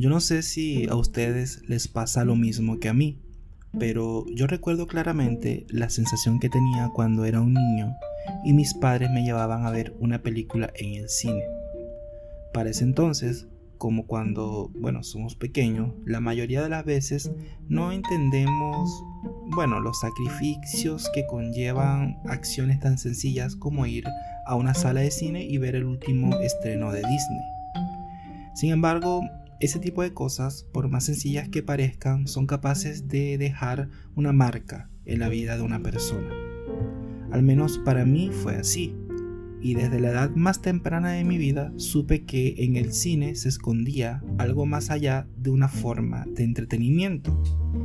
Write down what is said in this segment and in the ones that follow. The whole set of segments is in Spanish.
Yo no sé si a ustedes les pasa lo mismo que a mí, pero yo recuerdo claramente la sensación que tenía cuando era un niño y mis padres me llevaban a ver una película en el cine. Para ese entonces, como cuando, bueno, somos pequeños, la mayoría de las veces no entendemos, bueno, los sacrificios que conllevan acciones tan sencillas como ir a una sala de cine y ver el último estreno de Disney. Sin embargo, ese tipo de cosas, por más sencillas que parezcan, son capaces de dejar una marca en la vida de una persona. Al menos para mí fue así y desde la edad más temprana de mi vida supe que en el cine se escondía algo más allá de una forma de entretenimiento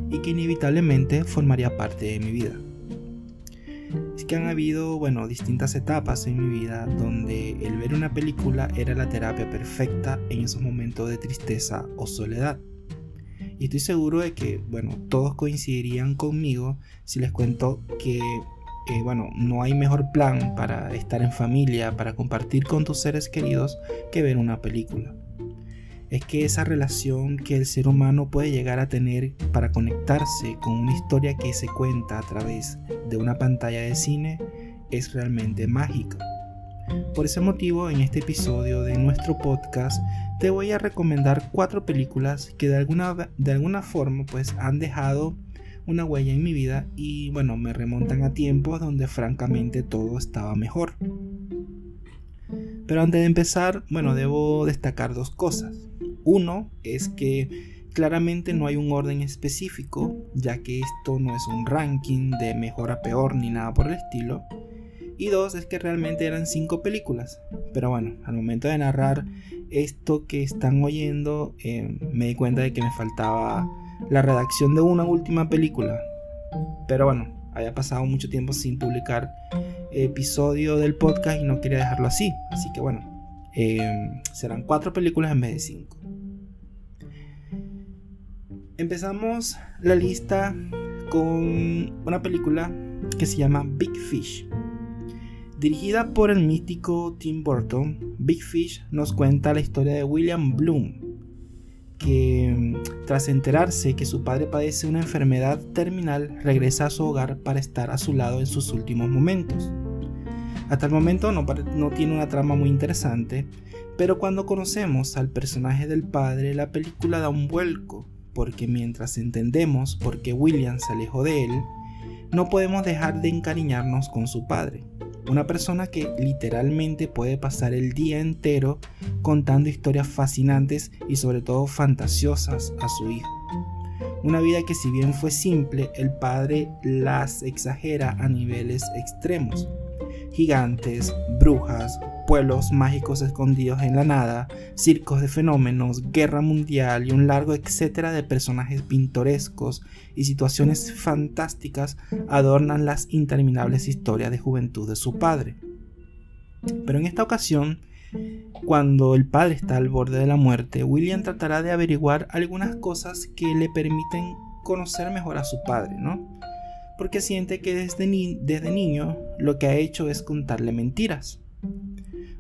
y que inevitablemente formaría parte de mi vida. Es que han habido, bueno, distintas etapas en mi vida donde el ver una película era la terapia perfecta en esos momentos de tristeza o soledad. Y estoy seguro de que, bueno, todos coincidirían conmigo si les cuento que bueno, no hay mejor plan para estar en familia, para compartir con tus seres queridos que ver una película. Es que esa relación que el ser humano puede llegar a tener para conectarse con una historia que se cuenta a través de una pantalla de cine es realmente mágica. Por ese motivo, en este episodio de nuestro podcast te voy a recomendar cuatro películas que de alguna, de alguna forma pues han dejado una huella en mi vida y bueno, me remontan a tiempos donde francamente todo estaba mejor. Pero antes de empezar, bueno, debo destacar dos cosas. Uno es que claramente no hay un orden específico, ya que esto no es un ranking de mejor a peor ni nada por el estilo. Y dos es que realmente eran cinco películas. Pero bueno, al momento de narrar esto que están oyendo, eh, me di cuenta de que me faltaba la redacción de una última película. Pero bueno, había pasado mucho tiempo sin publicar episodio del podcast y no quería dejarlo así. Así que bueno, em, serán cuatro películas en vez de cinco. Empezamos la lista con una película que se llama Big Fish. Dirigida por el mítico Tim Burton, Big Fish nos cuenta la historia de William Bloom, que mm, tras enterarse que su padre padece una enfermedad terminal, regresa a su hogar para estar a su lado en sus últimos momentos. Hasta el momento no, no tiene una trama muy interesante, pero cuando conocemos al personaje del padre, la película da un vuelco, porque mientras entendemos por qué William se alejó de él, no podemos dejar de encariñarnos con su padre. Una persona que literalmente puede pasar el día entero contando historias fascinantes y sobre todo fantasiosas a su hijo. Una vida que si bien fue simple, el padre las exagera a niveles extremos. Gigantes, brujas, pueblos mágicos escondidos en la nada, circos de fenómenos, guerra mundial y un largo etcétera de personajes pintorescos y situaciones fantásticas adornan las interminables historias de juventud de su padre. Pero en esta ocasión, cuando el padre está al borde de la muerte, William tratará de averiguar algunas cosas que le permiten conocer mejor a su padre, ¿no? Porque siente que desde, desde niño lo que ha hecho es contarle mentiras.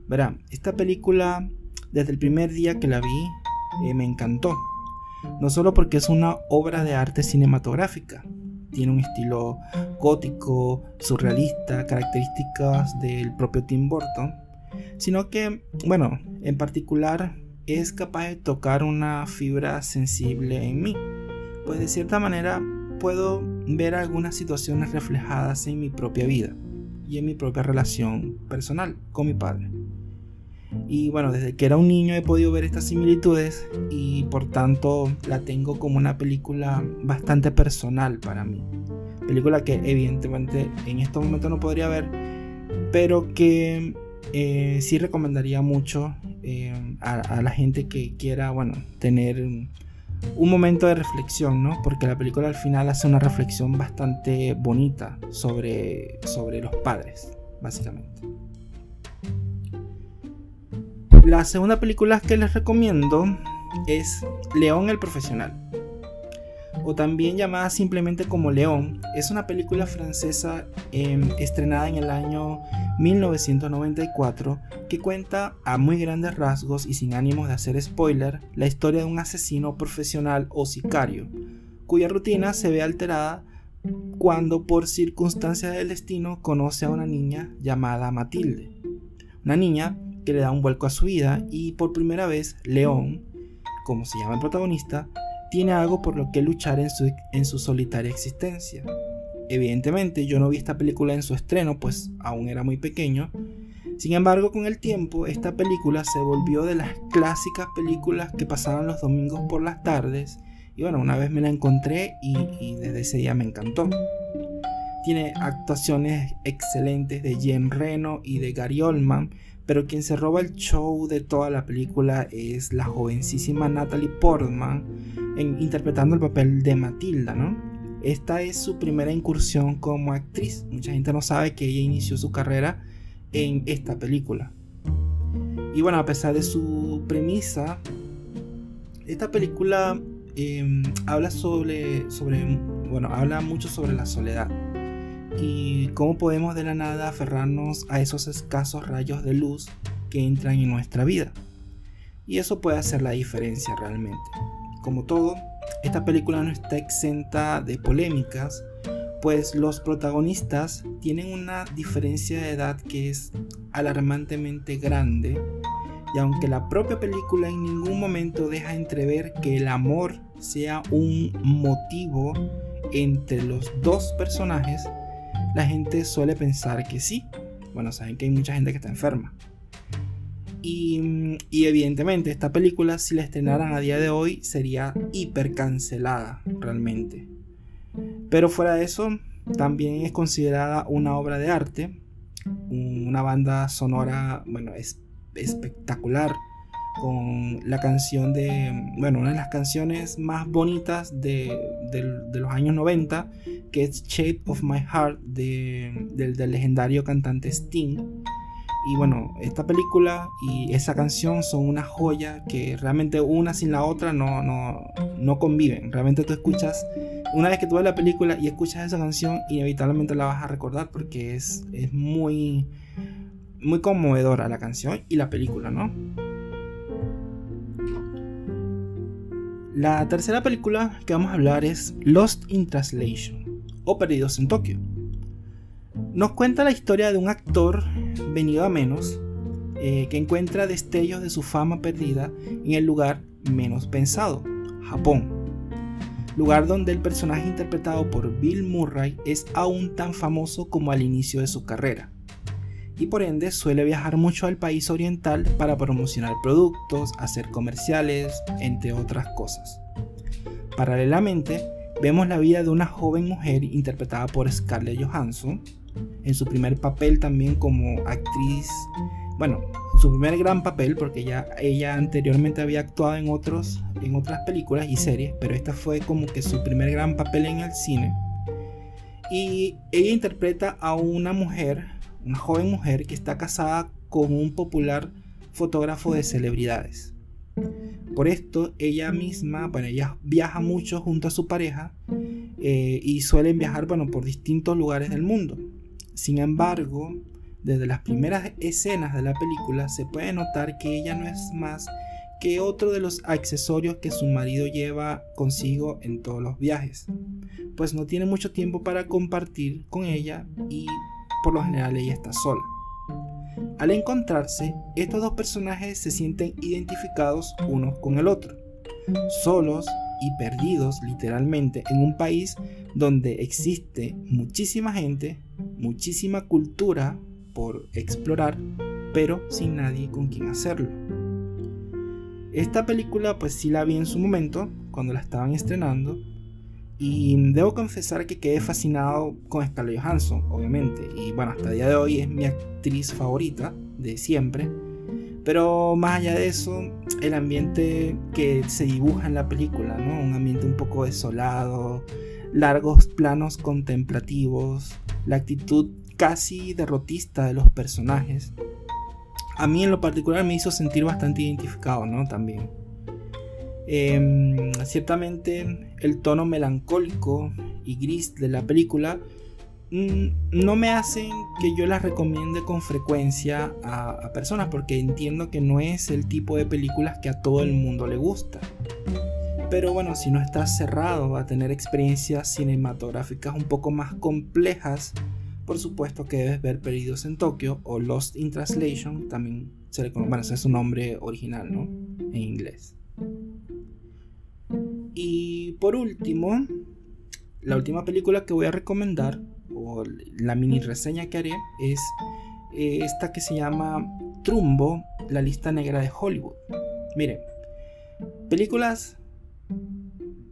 Verá, esta película, desde el primer día que la vi, eh, me encantó. No solo porque es una obra de arte cinematográfica, tiene un estilo gótico, surrealista, características del propio Tim Burton, sino que, bueno, en particular es capaz de tocar una fibra sensible en mí, pues de cierta manera puedo ver algunas situaciones reflejadas en mi propia vida y en mi propia relación personal con mi padre. Y bueno, desde que era un niño he podido ver estas similitudes y por tanto la tengo como una película bastante personal para mí. Película que evidentemente en estos momentos no podría ver, pero que eh, sí recomendaría mucho eh, a, la gente que quiera, bueno, tener un momento de reflexión, ¿no? Porque la película al final hace una reflexión bastante bonita sobre, sobre los padres, básicamente. La segunda película que les recomiendo es León el Profesional, o también llamada simplemente como León. Es una película francesa em, estrenada en el año 1994, cuenta a muy grandes rasgos y sin ánimos de hacer spoiler la historia de un asesino profesional o sicario, cuya rutina se ve alterada cuando por circunstancias del destino conoce a una niña llamada Matilde. Una niña que le da un vuelco a su vida y por primera vez León, como se llama el protagonista, tiene algo por lo que luchar en su, en su solitaria existencia. Evidentemente yo no vi esta película en su estreno, pues aún era muy pequeño. Sin embargo, con el tiempo, esta película se volvió de las clásicas películas que pasaban los domingos por las tardes. Y bueno, una vez me la encontré y, desde ese día me encantó. Tiene actuaciones excelentes de Jen Reno y de Gary Oldman, pero quien se roba el show de toda la película es la jovencísima Natalie Portman interpretando el papel de Matilda, ¿no? Esta es su primera incursión como actriz. Mucha gente no sabe que ella inició su carrera en esta película. Y bueno, a pesar de su premisa, esta película em, habla sobre, sobre, bueno, habla mucho sobre la soledad y cómo podemos de la nada aferrarnos a esos escasos rayos de luz que entran en nuestra vida. Y eso puede hacer la diferencia realmente. Como todo, esta película no está exenta de polémicas, pues los protagonistas tienen una diferencia de edad que es alarmantemente grande, y aunque la propia película en ningún momento deja entrever que el amor sea un motivo entre los dos personajes, la gente suele pensar que sí. Bueno, saben que hay mucha gente que está enferma. Y, evidentemente esta película si la estrenaran a día de hoy sería hiper cancelada realmente. Pero fuera de eso, también es considerada una obra de arte, una banda sonora, bueno, es espectacular con la canción de, bueno, una de las canciones más bonitas de, los años 90, que es Shape of My Heart del, del, legendario cantante Sting. Y bueno, esta película y esa canción son una joya que realmente una sin la otra no, no, no conviven. Realmente tú escuchas, una vez que tú ves la película y escuchas esa canción, inevitablemente la vas a recordar porque es, es muy, muy conmovedora la canción y la película, ¿no? La tercera película que vamos a hablar es Lost in Translation o Perdidos en Tokio. Nos cuenta la historia de un actor venido a menos eh, que encuentra destellos de su fama perdida en el lugar menos pensado, Japón. Lugar donde el personaje interpretado por Bill Murray es aún tan famoso como al inicio de su carrera y por ende suele viajar mucho al país oriental para promocionar productos, hacer comerciales, entre otras cosas. Paralelamente, vemos la vida de una joven mujer interpretada por Scarlett Johansson, en su primer papel también como actriz, bueno, su primer gran papel porque ya ella anteriormente había actuado en otros en otras películas y series, pero esta fue como que su primer gran papel en el cine. Y ella interpreta a una mujer una joven mujer que está casada con un popular fotógrafo de celebridades. Por esto, ella misma, bueno, ella viaja mucho junto a su pareja eh, y suelen viajar, bueno, por distintos lugares del mundo. Sin embargo, desde las primeras escenas de la película se puede notar que ella no es más que otro de los accesorios que su marido lleva consigo en todos los viajes, pues no tiene mucho tiempo para compartir con ella y por lo general ella está sola. Al encontrarse, estos dos personajes se sienten identificados unos con el otro, solos y perdidos literalmente en un país donde existe muchísima gente, muchísima cultura por explorar, pero sin nadie con quien hacerlo. Esta película pues sí la vi en su momento, cuando la estaban estrenando, y debo confesar que quedé fascinado con Scarlett Johansson, obviamente. Y bueno, hasta el día de hoy es mi actriz favorita de siempre. Pero más allá de eso, el ambiente que se dibuja en la película, ¿no? Un ambiente un poco desolado, largos planos contemplativos, la actitud casi derrotista de los personajes. A mí en lo particular me hizo sentir bastante identificado, ¿no? También. Em, ciertamente el tono melancólico y gris de la película mm, no me hacen que yo las recomiende con frecuencia a, a, personas porque entiendo que no es el tipo de películas que a todo el mundo le gusta. Pero bueno, si no estás cerrado a tener experiencias cinematográficas un poco más complejas, por supuesto que debes ver Perdidos en Tokio o Lost in Translation, también se le conoce, bueno, ese es su nombre original, ¿no? En inglés. Y por último, la última película que voy a recomendar, o la mini reseña que haré, es eh, esta que se llama Trumbo, la lista negra de Hollywood. Miren, películas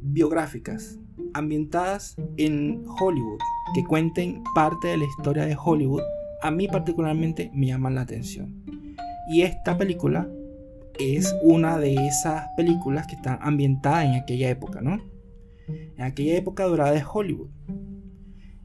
biográficas ambientadas en Hollywood que cuenten parte de la historia de Hollywood a mí particularmente me llaman la atención. Y esta película es una de esas películas que están ambientadas en aquella época, ¿no? En aquella época dorada de Hollywood.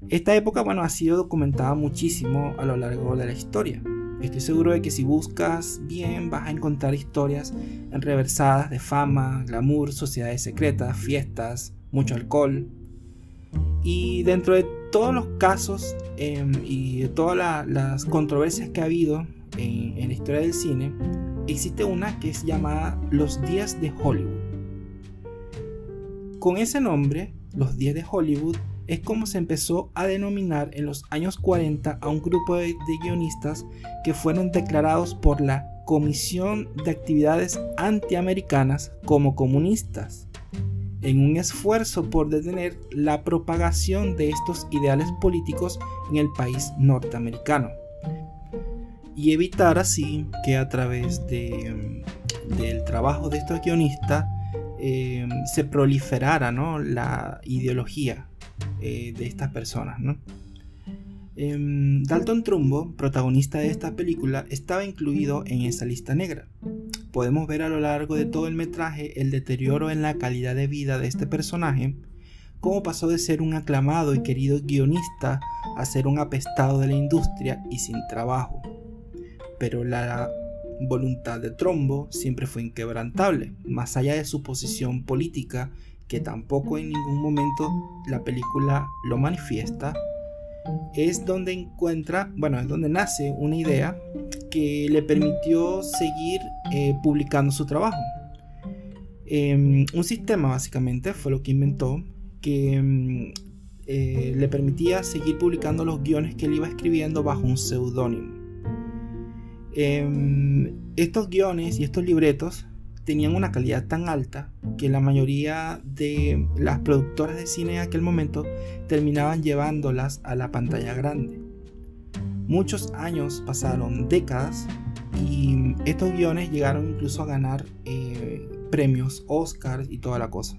Esta época, bueno, ha sido documentada muchísimo a lo largo de la historia. Estoy seguro de que si buscas bien vas a encontrar historias enreversadas de fama, glamour, sociedades secretas, fiestas, mucho alcohol. Y dentro de todos los casos em, y de todas las controversias que ha habido en, en la historia del cine, existe una que es llamada Los Días de Hollywood. Con ese nombre, Los Días de Hollywood, es como se empezó a denominar en los años 40 a un grupo de, guionistas que fueron declarados por la Comisión de Actividades Antiamericanas como comunistas, en un esfuerzo por detener la propagación de estos ideales políticos en el país norteamericano y evitar así que a través de, del trabajo de estos guionistas eh, se proliferara la ideología eh, de estas personas, ¿no? Em, Dalton Trumbo, protagonista de esta película, estaba incluido en esa lista negra. Podemos ver a lo largo de todo el metraje el deterioro en la calidad de vida de este personaje, cómo pasó de ser un aclamado y querido guionista a ser un apestado de la industria y sin trabajo. Pero la voluntad de Trumbo siempre fue inquebrantable, más allá de su posición política que tampoco en ningún momento la película lo manifiesta, es donde encuentra, bueno, es donde nace una idea le permitió seguir eh, publicando su trabajo. Em, un sistema básicamente fue lo que inventó que em, eh, le permitía seguir publicando los guiones que él iba escribiendo bajo un seudónimo. Em, estos guiones y estos libretos tenían una calidad tan alta que la mayoría de las productoras de cine en aquel momento terminaban llevándolas a la pantalla grande. Muchos años pasaron, décadas, y estos guiones llegaron incluso a ganar eh, premios, Oscars y toda la cosa.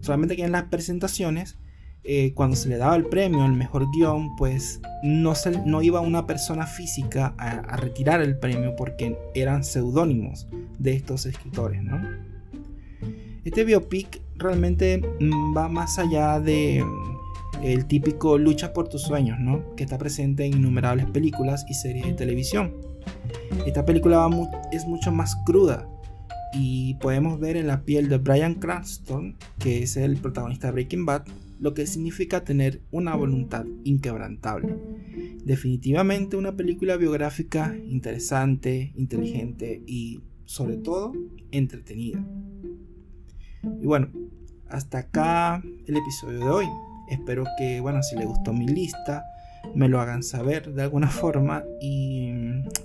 Solamente que en las presentaciones eh, cuando se le daba el premio al mejor guion, pues no, se, no iba una persona física a, retirar el premio porque eran seudónimos de estos escritores. Este biopic realmente mm, va más allá de el típico lucha por tus sueños, ¿no? Que está presente en innumerables películas y series de televisión. Esta película es mucho más cruda y podemos ver en la piel de Brian Cranston, que es el protagonista de Breaking Bad, lo que significa tener una voluntad inquebrantable. Definitivamente una película biográfica interesante, inteligente y sobre todo entretenida. Y bueno, hasta acá el episodio de hoy. Espero que, bueno, si les gustó mi lista, me lo hagan saber de alguna forma y,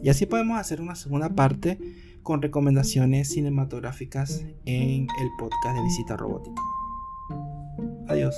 y así podemos hacer una segunda parte con recomendaciones cinematográficas en el podcast de Visita Robótica. Adiós.